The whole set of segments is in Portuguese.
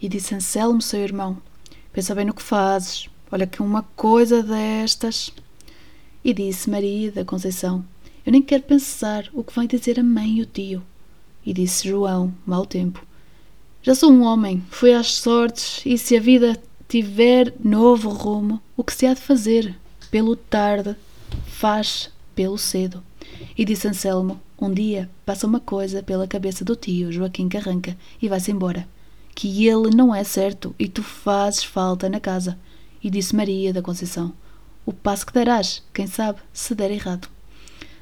e disse Anselmo, seu irmão: Pensa bem no que fazes. Olha que uma coisa destas. E disse Maria da Conceição: Eu nem quero pensar o que vai dizer a mãe e o tio. E disse João, mau tempo: Já sou um homem, fui às sortes, e se a vida tiver novo rumo, o que se há de fazer? Pelo tarde, faz pelo cedo. E disse Anselmo: Um dia passa uma coisa pela cabeça do tio Joaquim Carranca e vai-se embora. Que ele não é certo e tu fazes falta na casa. E disse Maria da Conceição: O passo que darás, quem sabe, se der errado.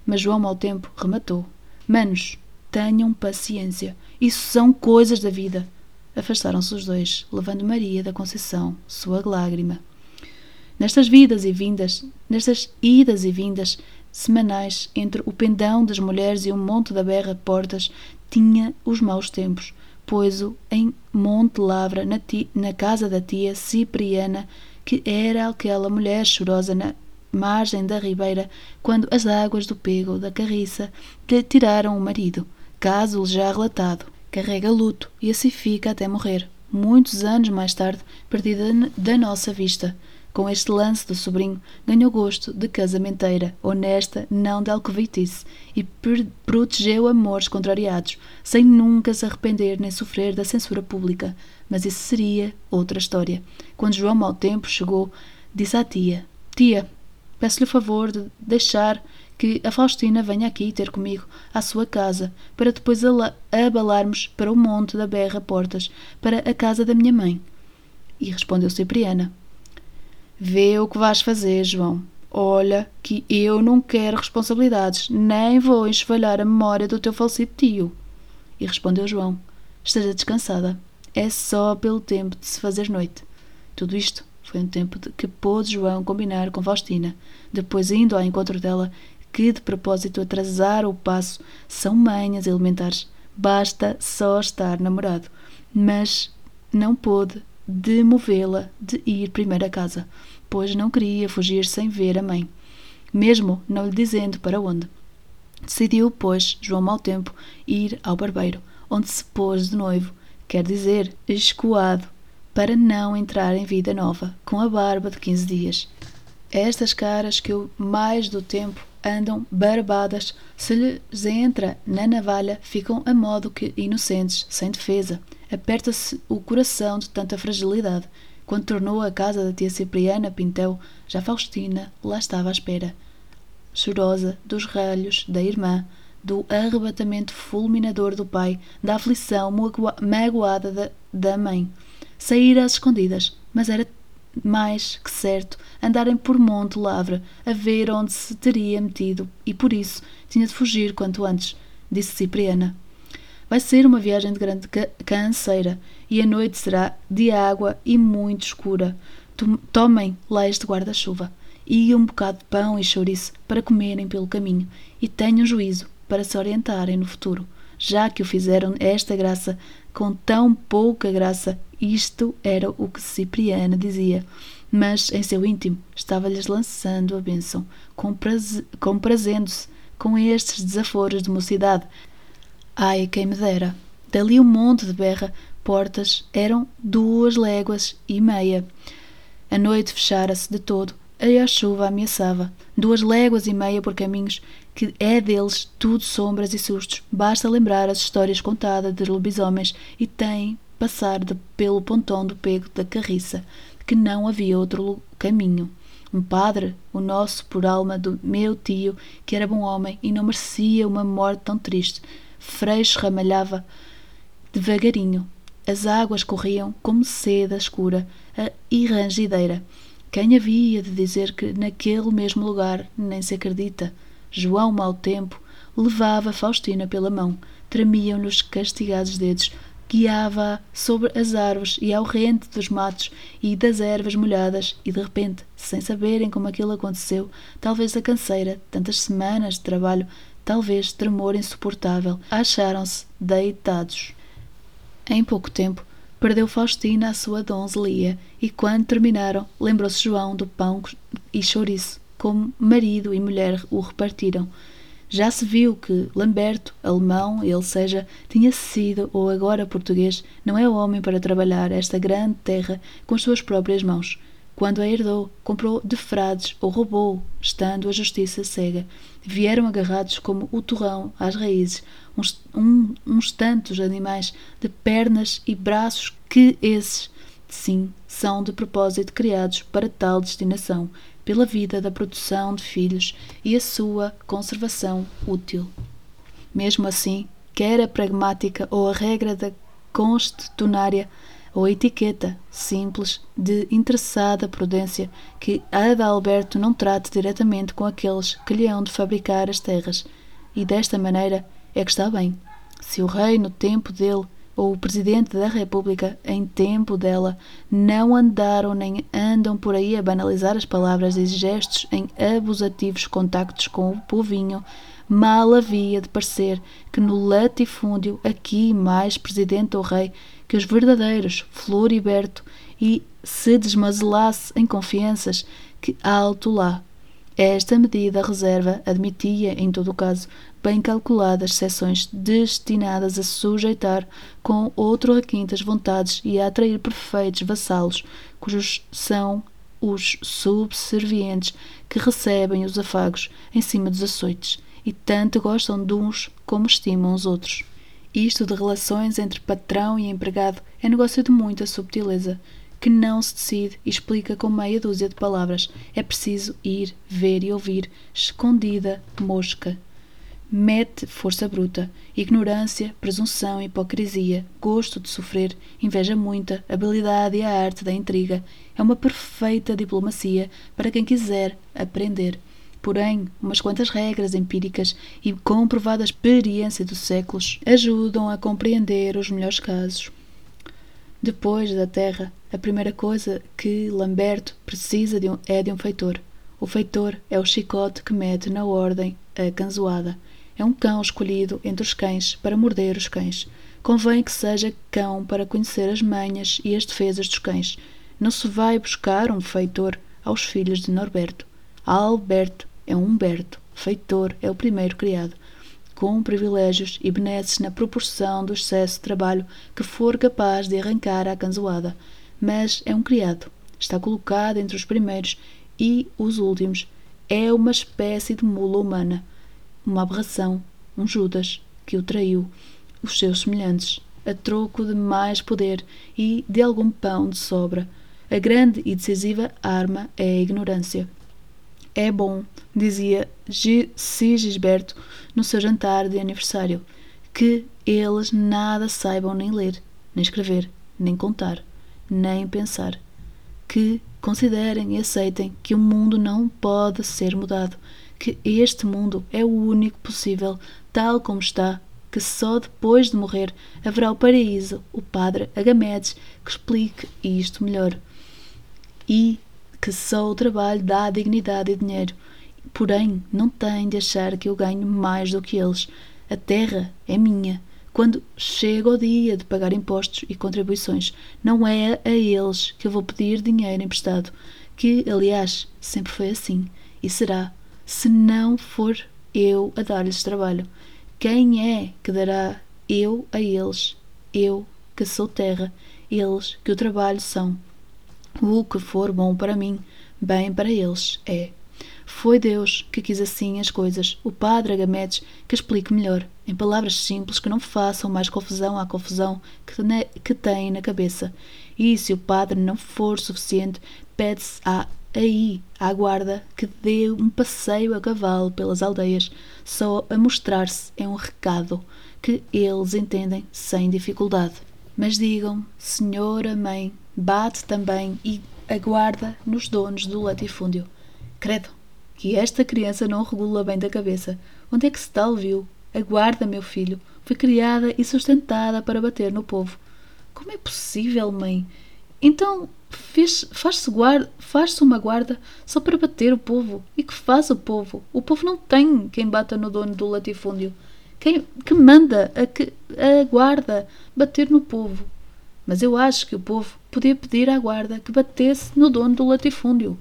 Mas João mau tempo rematou: Manos, tenham paciência. Isso são coisas da vida. Afastaram-se os dois, levando Maria da Conceição, sua lágrima. Nestas vidas e vindas, nestas idas e vindas semanais entre o pendão das mulheres e o monte da berra de portas, tinha os maus tempos, pois-o em Monte Lavra, na, tia, na casa da tia Cipriana, que era aquela mulher chorosa na margem da ribeira, quando as águas do pego da carriça lhe tiraram o marido caso já relatado, carrega luto e assim fica até morrer, muitos anos mais tarde, perdida da nossa vista. Com este lance do sobrinho, ganhou gosto de casamenteira, honesta, não de alcovitice, e protegeu amores contrariados, sem nunca se arrepender nem sofrer da censura pública. Mas isso seria outra história. Quando João Mau Tempo chegou, disse à tia: Tia, peço-lhe o favor de deixar que a Faustina venha aqui ter comigo à sua casa, para depois abalarmos para o monte da Berra Portas, para a casa da minha mãe. E respondeu Cipriana: Vê o que vais fazer, João. Olha, que eu não quero responsabilidades, nem vou enxovalhar a memória do teu falecido tio. E respondeu João: Esteja descansada. É só pelo tempo de se fazer noite. Tudo isto foi um tempo que pôde João combinar com Faustina. Depois, indo ao encontro dela, que de propósito atrasar o passo são manhas elementares. Basta só estar namorado. Mas não pôde demovê-la de ir primeiro a casa, pois não queria fugir sem ver a mãe, mesmo não lhe dizendo para onde. Decidiu, pois, João Mau Tempo, ir ao barbeiro, onde se pôs de noivo, quer dizer, escoado, para não entrar em vida nova, com a barba de quinze dias. Estas caras que o mais do tempo andam barbadas, se lhes entra na navalha, ficam a modo que inocentes, sem defesa. Aperta-se o coração de tanta fragilidade. Quando tornou à casa da tia Cipriana Pintel, já Faustina lá estava à espera. Chorosa dos ralhos da irmã, do arrebatamento fulminador do pai, da aflição magoada da, da mãe. Saíra às escondidas, mas era mais que certo andarem por Monte Lavra a ver onde se teria metido e por isso tinha de fugir quanto antes, disse Cipriana. Vai ser uma viagem de grande canseira e a noite será de água e muito escura. Tomem lá este guarda-chuva e um bocado de pão e chouriço para comerem pelo caminho e tenham juízo para se orientarem no futuro, já que o fizeram esta graça com tão pouca graça isto era o que Cipriana dizia, mas em seu íntimo estava-lhes lançando a bênção, comprazendo-se com estes desaforos de mocidade. Ai, quem me dera! Dali um monte de berra, portas, eram duas léguas e meia. A noite fechara-se de todo, e a chuva ameaçava. Duas léguas e meia por caminhos que é deles tudo sombras e sustos. Basta lembrar as histórias contadas de lobisomens e tem passar de, pelo pontão do pego da carriça, que não havia outro caminho. Um padre, o nosso por alma do meu tio, que era bom homem e não merecia uma morte tão triste. Freixo ramalhava devagarinho. As águas corriam como seda escura e rangideira. Quem havia de dizer que naquele mesmo lugar nem se acredita? João Mau Tempo levava Faustina pela mão. Tremiam-lhe os castigados dedos guiava sobre as árvores e ao rente dos matos e das ervas molhadas, e de repente, sem saberem como aquilo aconteceu, talvez a canseira, tantas semanas de trabalho, talvez tremor insuportável, acharam-se deitados. Em pouco tempo, perdeu Faustina a sua donzelia, e quando terminaram, lembrou-se João do pão e chouriço, como marido e mulher o repartiram. Já se viu que Lamberto, alemão, ele seja, tinha sido ou agora português, não é homem para trabalhar esta grande terra com as suas próprias mãos. Quando a herdou, comprou de frades ou roubou, estando a justiça cega. Vieram agarrados como o torrão às raízes, uns, um, uns tantos animais de pernas e braços que esses, sim, são de propósito criados para tal destinação, pela vida da produção de filhos e a sua conservação útil. Mesmo assim, quer a pragmática ou a regra da constitucionária ou etiqueta simples de interessada prudência que Adalberto não trate diretamente com aqueles que lhe hão de fabricar as terras, e desta maneira é que está bem. Se o rei, no tempo dele, ou o Presidente da República, em tempo dela, não andaram nem andam por aí a banalizar as palavras e gestos em abusativos contactos com o povinho, mal havia de parecer que no latifúndio, aqui mais Presidente ou Rei, que os verdadeiros Floriberto e se desmazelasse em confianças que alto lá. Esta medida reserva admitia, em todo o caso, bem calculadas seções destinadas a sujeitar com outro requinte as vontades e a atrair perfeitos vassalos, cujos são os subservientes que recebem os afagos em cima dos açoites e tanto gostam de uns como estimam os outros. Isto de relações entre patrão e empregado é negócio de muita subtileza, que não se decide e explica com meia dúzia de palavras. É preciso ir, ver e ouvir, escondida mosca mete força bruta, ignorância, presunção, hipocrisia, gosto de sofrer, inveja muita, habilidade e a arte da intriga. É uma perfeita diplomacia para quem quiser aprender. Porém, umas quantas regras empíricas e comprovada experiência dos séculos ajudam a compreender os melhores casos. Depois da terra, a primeira coisa que Lamberto precisa de um, é de um feitor. O feitor é o chicote que mete na ordem a canzoada. É um cão escolhido entre os cães para morder os cães. Convém que seja cão para conhecer as manhas e as defesas dos cães. Não se vai buscar um feitor aos filhos de Norberto. Alberto é um Humberto. Feitor é o primeiro criado. Com privilégios e benesses na proporção do excesso de trabalho que for capaz de arrancar à canzoada. Mas é um criado. Está colocado entre os primeiros e os últimos. É uma espécie de mula humana uma aberração, um Judas que o traiu, os seus semelhantes, a troco de mais poder e de algum pão de sobra. A grande e decisiva arma é a ignorância. É bom, dizia Sigisberto no seu jantar de aniversário, que eles nada saibam nem ler, nem escrever, nem contar, nem pensar. Que considerem e aceitem que o mundo não pode ser mudado, que este mundo é o único possível, tal como está, que só depois de morrer haverá o paraíso, o padre Agamedes que explique isto melhor. E que só o trabalho dá dignidade e dinheiro. Porém, não tem de achar que eu ganho mais do que eles. A terra é minha. Quando chega o dia de pagar impostos e contribuições, não é a eles que eu vou pedir dinheiro emprestado, que, aliás, sempre foi assim e será se não for eu a dar-lhes trabalho? Quem é que dará eu a eles? Eu, que sou terra, eles, que o trabalho são. O que for bom para mim, bem para eles é. Foi Deus que quis assim as coisas, o Padre Agamedes que explique melhor, em palavras simples que não façam mais confusão à confusão que, ne, que tem na cabeça. E se o Padre não for suficiente, pede-se à aí à guarda que dê um passeio a cavalo pelas aldeias, só a mostrar-se é um recado que eles entendem sem dificuldade. Mas digam, senhora mãe, bate também e aguarda nos donos do latifúndio. Credo, que esta criança não regula bem da cabeça. Onde é que se tal viu? Aguarda, meu filho. Foi criada e sustentada para bater no povo. Como é possível, mãe? Então faz-se faz uma guarda só para bater o povo. E que faz o povo? O povo não tem quem bata no dono do latifúndio. Quem que manda a, que, a guarda bater no povo? Mas eu acho que o povo podia pedir à guarda que batesse no dono do latifúndio.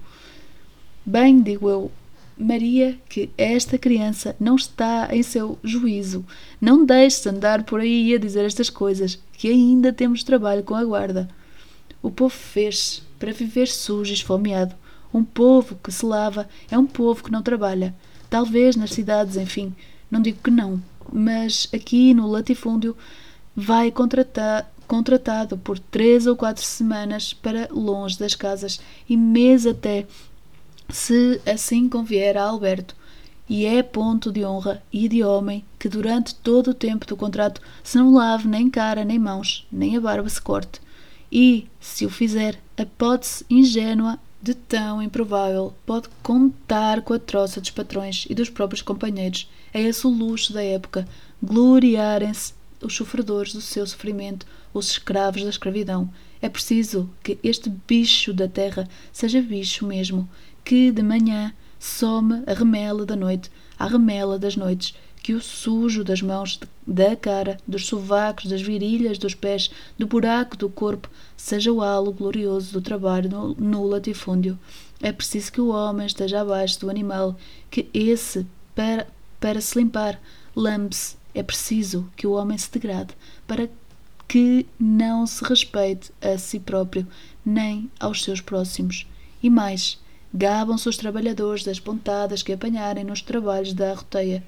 Bem, digo eu, Maria, que esta criança não está em seu juízo. Não deixes andar por aí a dizer estas coisas, que ainda temos trabalho com a guarda. O povo fez para viver sujo e esfomeado. Um povo que se lava é um povo que não trabalha. Talvez nas cidades, enfim, não digo que não, mas aqui no latifúndio vai contratar, contratado por três ou quatro semanas para longe das casas e mês até se assim convier a Alberto, e é ponto de honra e de homem que durante todo o tempo do contrato se não lave nem cara nem mãos, nem a barba se corte. E, se o fizer, a hipótese ingênua de tão improvável pode contar com a troça dos patrões e dos próprios companheiros. É esse o luxo da época, gloriarem-se os sofredores do seu sofrimento, os escravos da escravidão. É preciso que este bicho da terra seja bicho mesmo, que de manhã some a remela da noite, a remela das noites, que o sujo das mãos, da cara, dos sovacos, das virilhas, dos pés, do buraco do corpo, seja o halo glorioso do trabalho no, no latifúndio. É preciso que o homem esteja abaixo do animal, que esse, para, para se limpar, lambe-se. É preciso que o homem se degrade, para que não se respeite a si próprio, nem aos seus próximos. E mais, Gabam-se os trabalhadores das pontadas que apanharem nos trabalhos da arroteia.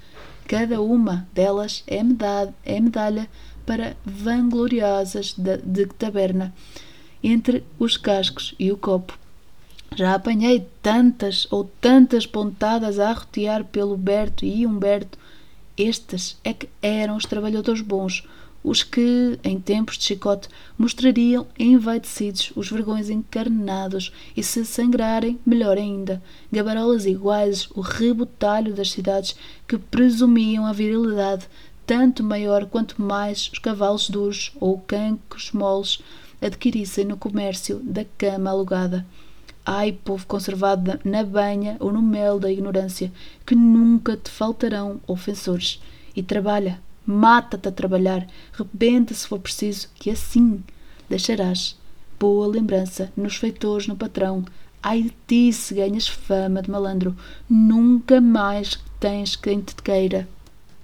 Cada uma delas é medalha, é medalha para vangloriosas de, de taberna, entre os cascos e o copo. Já apanhei tantas ou tantas pontadas a arrotear pelo Berto e Humberto. Estes é que eram os trabalhadores bons, os que, em tempos de chicote, mostrariam envaidecidos os vergões encarnados e, se sangrarem, melhor ainda, gabarolas iguais, o rebotalho das cidades que presumiam a virilidade tanto maior quanto mais os cavalos duros ou cancos moles adquirissem no comércio da cama alugada. Ai, povo conservado na banha ou no mel da ignorância, que nunca te faltarão ofensores. E trabalha, mata-te a trabalhar, rebenta se for preciso, que assim deixarás boa lembrança nos feitores no patrão. Ai de ti se ganhas fama de malandro, nunca mais tens quem te queira.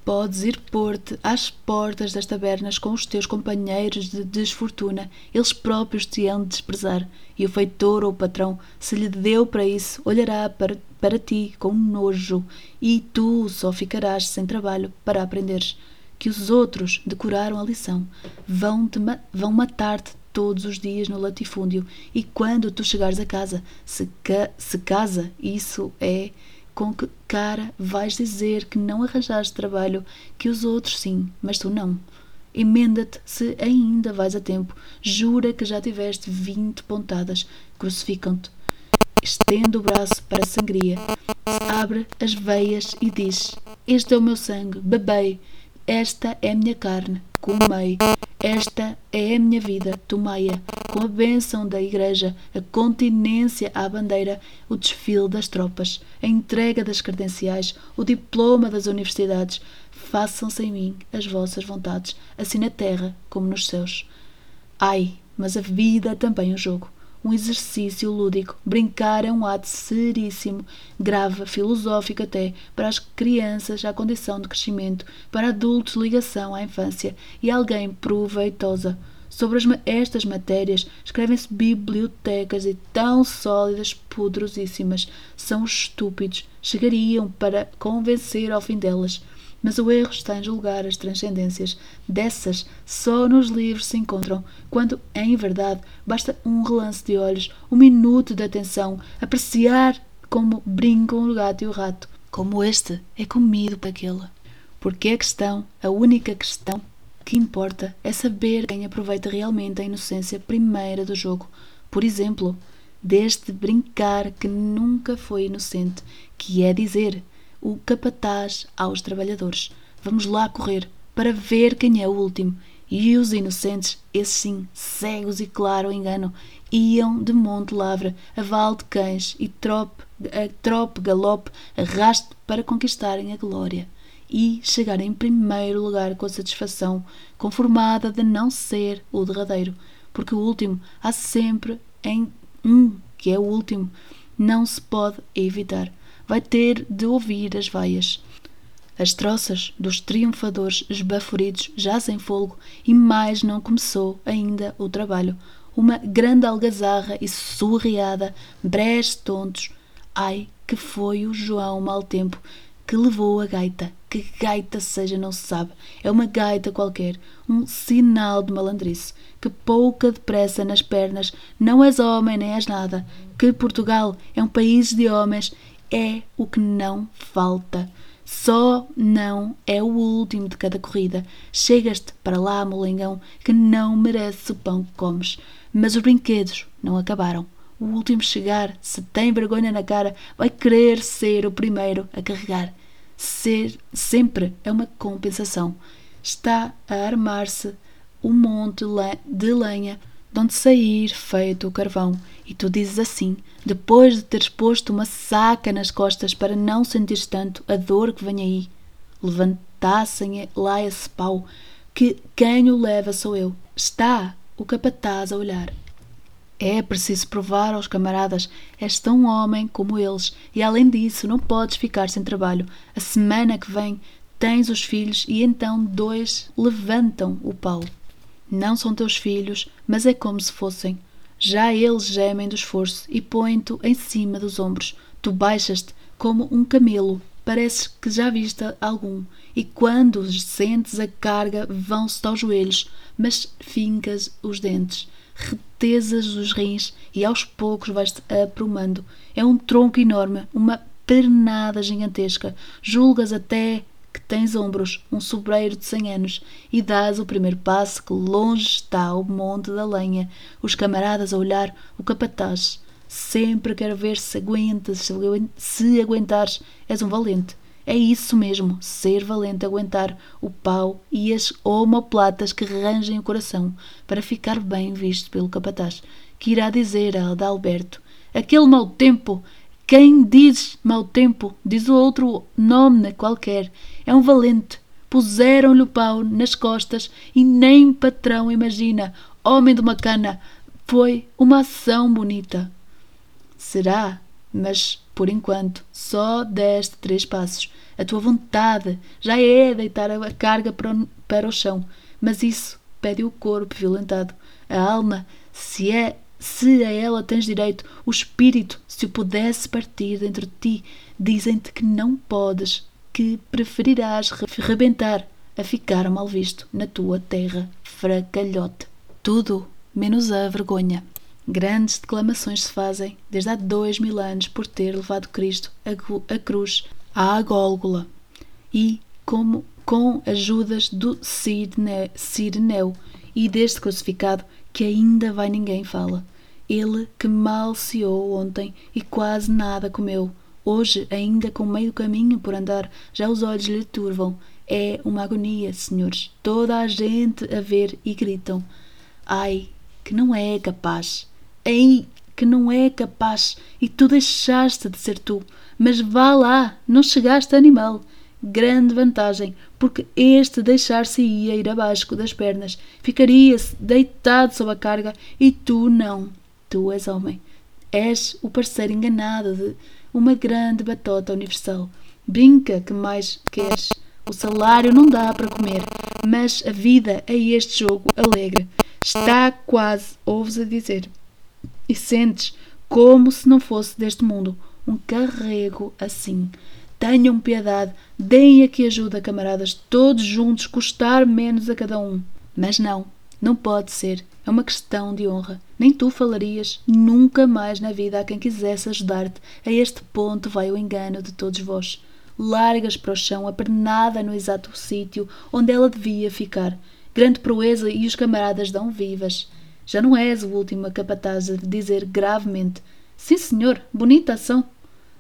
Podes ir pôr-te às portas das tabernas com os teus companheiros de desfortuna, eles próprios te hão de desprezar, e o feitor ou o patrão, se lhe deu para isso, olhará para, para ti com nojo, e tu só ficarás sem trabalho para aprenderes que os outros decoraram a lição. Vão, ma vão matar-te todos os dias no latifúndio e quando tu chegares a casa, se, ca se casa, isso é com que cara vais dizer que não arranjaste trabalho, que os outros sim, mas tu não. Emenda-te se ainda vais a tempo. Jura que já tiveste vinte pontadas. Crucificam-te. Estende o braço para a sangria. Abre as veias e diz: Este é o meu sangue, bebei. Esta é a minha carne, comei. Esta é a minha vida, tomei-a. Com a bênção da Igreja, a continência à bandeira, o desfile das tropas, a entrega das credenciais, o diploma das universidades. Façam-se em mim as vossas vontades, assim na terra como nos céus. Ai, mas a vida é também um jogo um exercício lúdico. Brincar é um ato seríssimo, grave, filosófico até, para as crianças à condição de crescimento, para adultos ligação à infância e alguém proveitosa. Sobre as, estas matérias escrevem-se bibliotecas e tão sólidas, poderosíssimas. São estúpidos, chegariam para convencer ao fim delas mas o erro está em julgar as transcendências. Dessas, só nos livros se encontram, quando, em verdade, basta um relance de olhos, um minuto de atenção, apreciar como brincam o gato e o rato, como este é comido por aquele. Porque a questão, a única questão que importa, é saber quem aproveita realmente a inocência primeira do jogo. Por exemplo, deste brincar que nunca foi inocente, que é dizer o capataz aos trabalhadores. Vamos lá correr para ver quem é o último. E os inocentes, esses sim, cegos e claro engano, iam de monte lavra, a val de cães e trope, a trope, galope, arraste para conquistarem a glória e chegarem em primeiro lugar com a satisfação conformada de não ser o derradeiro, porque o último há sempre em um que é o último, não se pode evitar vai ter de ouvir as vaias. As troças dos triunfadores esbaforidos jazem fogo e mais não começou ainda o trabalho. Uma grande algazarra e surreada, brés tontos. Ai, que foi o João mau tempo que levou a gaita. Que gaita seja, não se sabe. É uma gaita qualquer, um sinal de malandrice. Que pouca depressa nas pernas, não és homem nem és nada. Que Portugal é um país de homens, é o que não falta. Só não é o último de cada corrida. Chegas-te para lá, molengão, que não mereces o pão que comes. Mas os brinquedos não acabaram. O último chegar, se tem vergonha na cara, vai querer ser o primeiro a carregar. Ser sempre é uma compensação. Está a armar-se o monte de lenha de onde sair feito o carvão. E tu dizes assim, depois de teres posto uma saca nas costas para não sentires tanto a dor que vem aí. Levantassem lá esse pau, que quem o leva sou eu. Está o capataz a olhar. É preciso provar aos camaradas, és tão homem como eles, e além disso não podes ficar sem trabalho. A semana que vem tens os filhos e então dois levantam o pau. Não são teus filhos, mas é como se fossem. Já eles gemem do esforço e põem-te em cima dos ombros. Tu baixas-te como um camelo, pareces que já viste algum, e quando sentes a carga vão-se aos joelhos, mas fincas os dentes, retesas os rins e aos poucos vais-te aprumando. É um tronco enorme, uma pernada gigantesca. Julgas até que tens ombros, um sobreiro de cem anos, e dás o primeiro passo que longe está o monte da lenha, os camaradas a olhar, o capataz. Sempre quero ver se aguentas, se aguentares, és um valente. É isso mesmo, ser valente, aguentar o pau e as omoplatas que rangem o coração para ficar bem visto pelo capataz, que irá dizer a Adalberto: Aquele mau tempo quem diz mau tempo, diz o outro nome qualquer, é um valente. Puseram-lhe o pau nas costas e nem patrão imagina. Homem de uma cana, foi uma ação bonita. Será, mas por enquanto só deste três passos. A tua vontade já é deitar a carga para o, para o chão, mas isso pede o corpo violentado. A alma, se é se a ela tens direito, o espírito, se o pudesse partir dentro de ti, dizem-te que não podes, que preferirás rebentar a ficar mal visto na tua terra fracalhote. Tudo menos a vergonha. Grandes declamações se fazem desde há dois mil anos por ter levado Cristo a, cruz à Gólgola e como com ajudas do Sireneu e deste crucificado que ainda vai ninguém fala. Ele que mal ceou ontem e quase nada comeu, hoje, ainda com meio caminho por andar, já os olhos lhe turvam. É uma agonia, senhores. Toda a gente a ver e gritam: Ai, que não é capaz! Ai, que não é capaz! E tu deixaste de ser tu. Mas vá lá, não chegaste animal. Grande vantagem, porque este deixar-se-ia ir abaixo das pernas, ficaria-se deitado sob a carga e tu não. Tu és homem. És o parceiro enganado de uma grande batota universal. Brinca que mais queres. O salário não dá para comer, mas a vida é este jogo alegre. Está quase, ouves a dizer. E sentes como se não fosse deste mundo um carrego assim. Tenham piedade, deem aqui ajuda, camaradas, todos juntos, custar menos a cada um. Mas não, não pode ser. É uma questão de honra. Nem tu falarias nunca mais na vida a quem quisesse ajudar-te. A este ponto vai o engano de todos vós. Largas para o chão a pernada no exato sítio onde ela devia ficar. Grande proeza e os camaradas dão vivas. Já não és o último a capataz de dizer gravemente: Sim, senhor, bonita ação.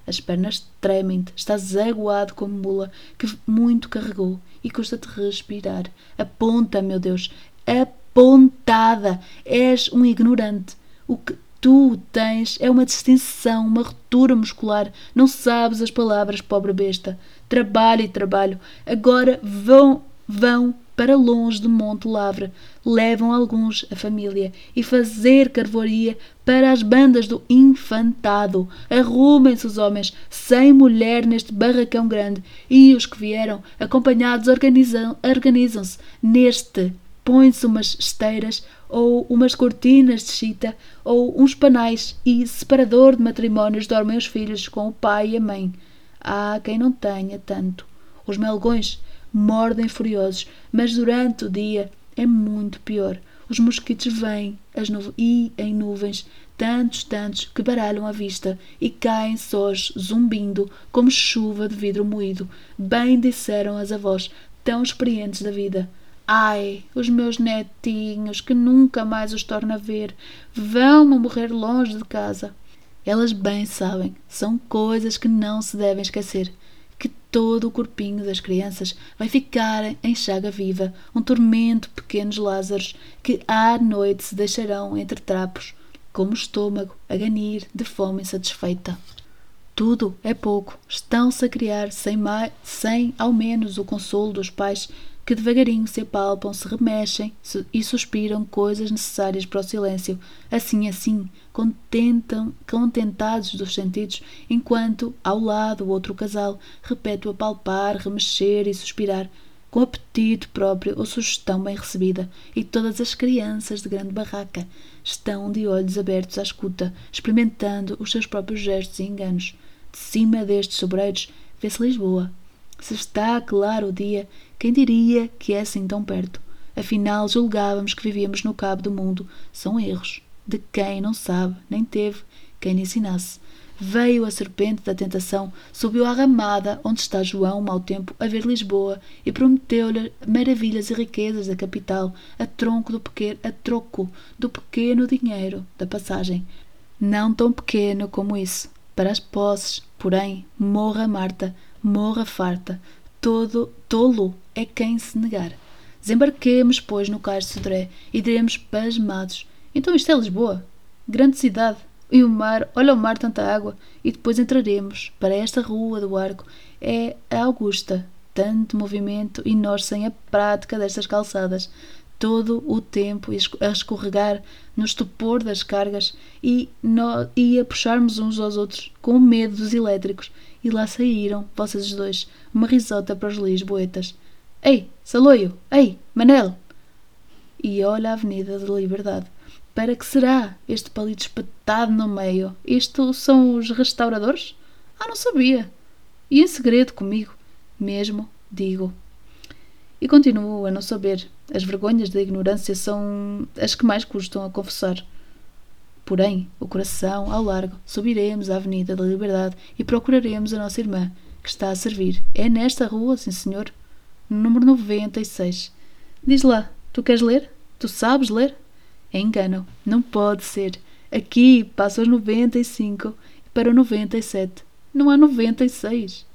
As pernas tremem-te, estás aguado como mula que muito carregou e custa-te respirar. Aponta, meu Deus, apontada. És um ignorante. O que tu tens é uma distinção, uma ruptura muscular. Não sabes as palavras, pobre besta. Trabalho e trabalho. Agora vão, vão para longe de Monte Lavre, levam alguns a família e fazer carvoaria para as bandas do infantado. Arrumem-se os homens sem mulher neste barracão grande e os que vieram acompanhados organizam-se organizam neste. Põem-se umas esteiras ou umas cortinas de chita ou uns panais e separador de matrimónios dormem os filhos com o pai e a mãe. Há quem não tenha tanto. Os melgões mordem furiosos, mas durante o dia é muito pior. Os mosquitos vêm as e em nuvens, tantos, tantos, que baralham a vista e caem sós, zumbindo, como chuva de vidro moído. Bem disseram as avós, tão experientes da vida. Ai, os meus netinhos, que nunca mais os torno a ver, vão-me morrer longe de casa. Elas bem sabem, são coisas que não se devem esquecer que todo o corpinho das crianças vai ficar em chaga viva, um tormento pequenos Lázaros que à noite se deixarão entre trapos, como o estômago a ganir de fome insatisfeita. Tudo é pouco, estão-se a criar sem, mais, sem ao menos o consolo dos pais que devagarinho se apalpam, se remexem e suspiram coisas necessárias para o silêncio, assim assim, contentam, contentados dos sentidos, enquanto, ao lado, o outro casal repete o apalpar, remexer e suspirar, com apetite próprio ou sugestão bem recebida, e todas as crianças de grande barraca estão de olhos abertos à escuta, experimentando os seus próprios gestos e enganos. De cima destes sobreiros vê-se Lisboa, se está claro o dia, quem diria que é assim tão perto? Afinal, julgávamos que vivíamos no cabo do mundo. São erros de quem não sabe, nem teve quem lhe ensinasse. Veio a serpente da tentação, subiu à ramada onde está João, mau tempo, a ver Lisboa, e prometeu-lhe maravilhas e riquezas da capital, a tronco do pequeno, a troco do pequeno dinheiro da passagem. Não tão pequeno como isso. Para as posses, porém, morra Marta, morra farta. Todo tolo é quem se negar. Desembarquemos, pois, no cais de Sodré e diremos pasmados. Então isto é Lisboa? Grande cidade. E o mar, olha o mar, tanta água. E depois entraremos para esta rua do arco. É a Augusta. Tanto movimento e nós sem a prática destas calçadas. Todo o tempo a escorregar no estupor das cargas e, no, e a puxarmos uns aos outros com medo dos elétricos e lá saíram, vocês dois, uma risota para os lisboetas. Ei, Saloio! Ei, Manel! E olha a Avenida da Liberdade. Para que será este palito espetado no meio? Isto são os restauradores? Ah, não sabia. E em segredo comigo. Mesmo, digo. E continuo a não saber. As vergonhas da ignorância são as que mais custam a confessar. Porém, o coração ao largo, subiremos a Avenida da Liberdade e procuraremos a nossa irmã, que está a servir. É nesta rua, sim senhor. Número 96. Diz lá, tu queres ler? Tu sabes ler? É engano. Não pode ser. Aqui passa os 95 para o 97. Não há 96.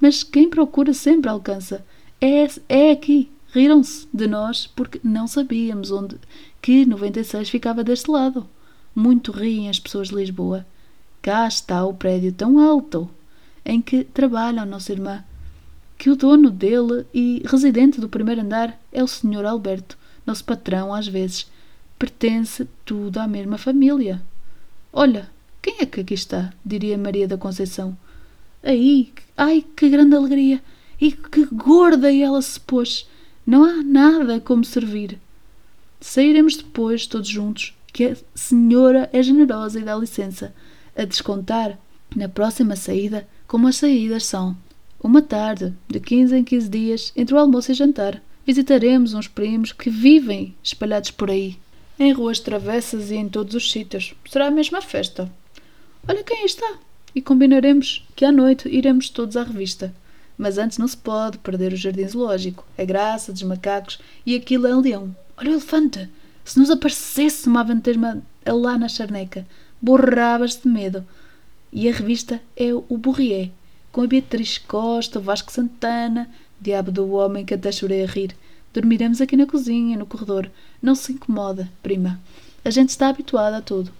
Mas quem procura sempre alcança. É, é aqui. Riram-se de nós porque não sabíamos onde que 96 ficava deste lado. Muito riem as pessoas de Lisboa. Cá está o prédio tão alto em que trabalha a nossa irmã, que o dono dele e residente do primeiro andar é o Sr. Alberto, nosso patrão às vezes. Pertence tudo à mesma família. Olha, quem é que aqui está? diria Maria da Conceição. Aí, ai, que grande alegria! E que gorda ela se pôs! Não há nada como servir. Sairemos depois, todos juntos, que a senhora é generosa e dá licença a descontar na próxima saída como as saídas são. Uma tarde, de 15 em 15 dias, entre o almoço e jantar, visitaremos uns primos que vivem espalhados por aí, em ruas travessas e em todos os sítios. Será a mesma festa. Olha quem está! E combinaremos que à noite iremos todos à revista. Mas antes não se pode perder o jardim zoológico, a graça dos macacos e aquilo é um leão. Olha o elefante! Se nos aparecesse uma aventura lá na charneca, borravas de medo. E a revista é o Bourrier, com a Beatriz Costa, o Vasco Santana, diabo do homem que até chorei a rir. Dormiremos aqui na cozinha, no corredor. Não se incomoda, prima. A gente está habituada a tudo.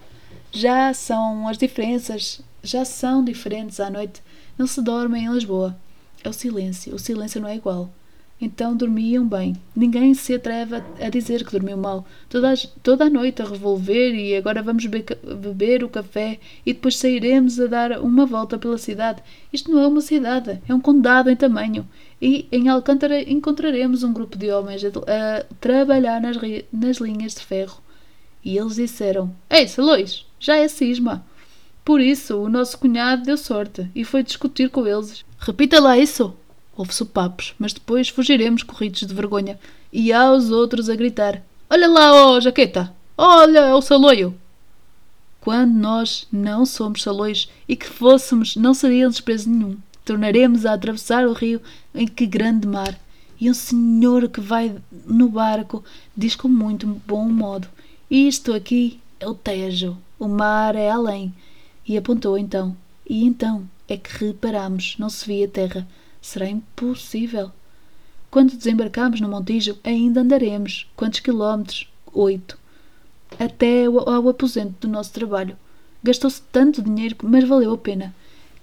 Já são as diferenças, já são diferentes à noite. Não se dorme em Lisboa. É o silêncio. O silêncio não é igual. Então dormiam bem. Ninguém se atreve a dizer que dormiu mal. Toda a, toda a noite a revolver e agora vamos beber, beber o café e depois sairemos a dar uma volta pela cidade. Isto não é uma cidade, é um condado em tamanho. E em Alcântara encontraremos um grupo de homens a, a trabalhar nas, nas linhas de ferro. E eles disseram: Ei, Salões, já é cisma. Por isso, o nosso cunhado deu sorte e foi discutir com eles. Repita lá isso! Houve sopapos, mas depois fugiremos corridos de vergonha. E há os outros a gritar: Olha lá, ó oh, jaqueta! Olha, o saloio! Quando nós não somos salões e que fôssemos, não seria desprezo nenhum. Tornaremos a atravessar o rio em que grande mar. E um senhor que vai no barco diz com muito bom modo: Isto aqui é o Tejo, o mar é além. E apontou então. E então é que reparamos, não se via terra Será impossível. Quando desembarcarmos no Montijo, ainda andaremos. Quantos quilómetros? Oito. Até ao, aposento do nosso trabalho. Gastou-se tanto dinheiro, mas valeu a pena.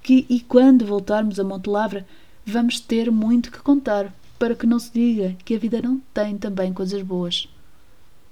Que, e quando voltarmos a Monte Lavra, vamos ter muito que contar, para que não se diga que a vida não tem também coisas boas.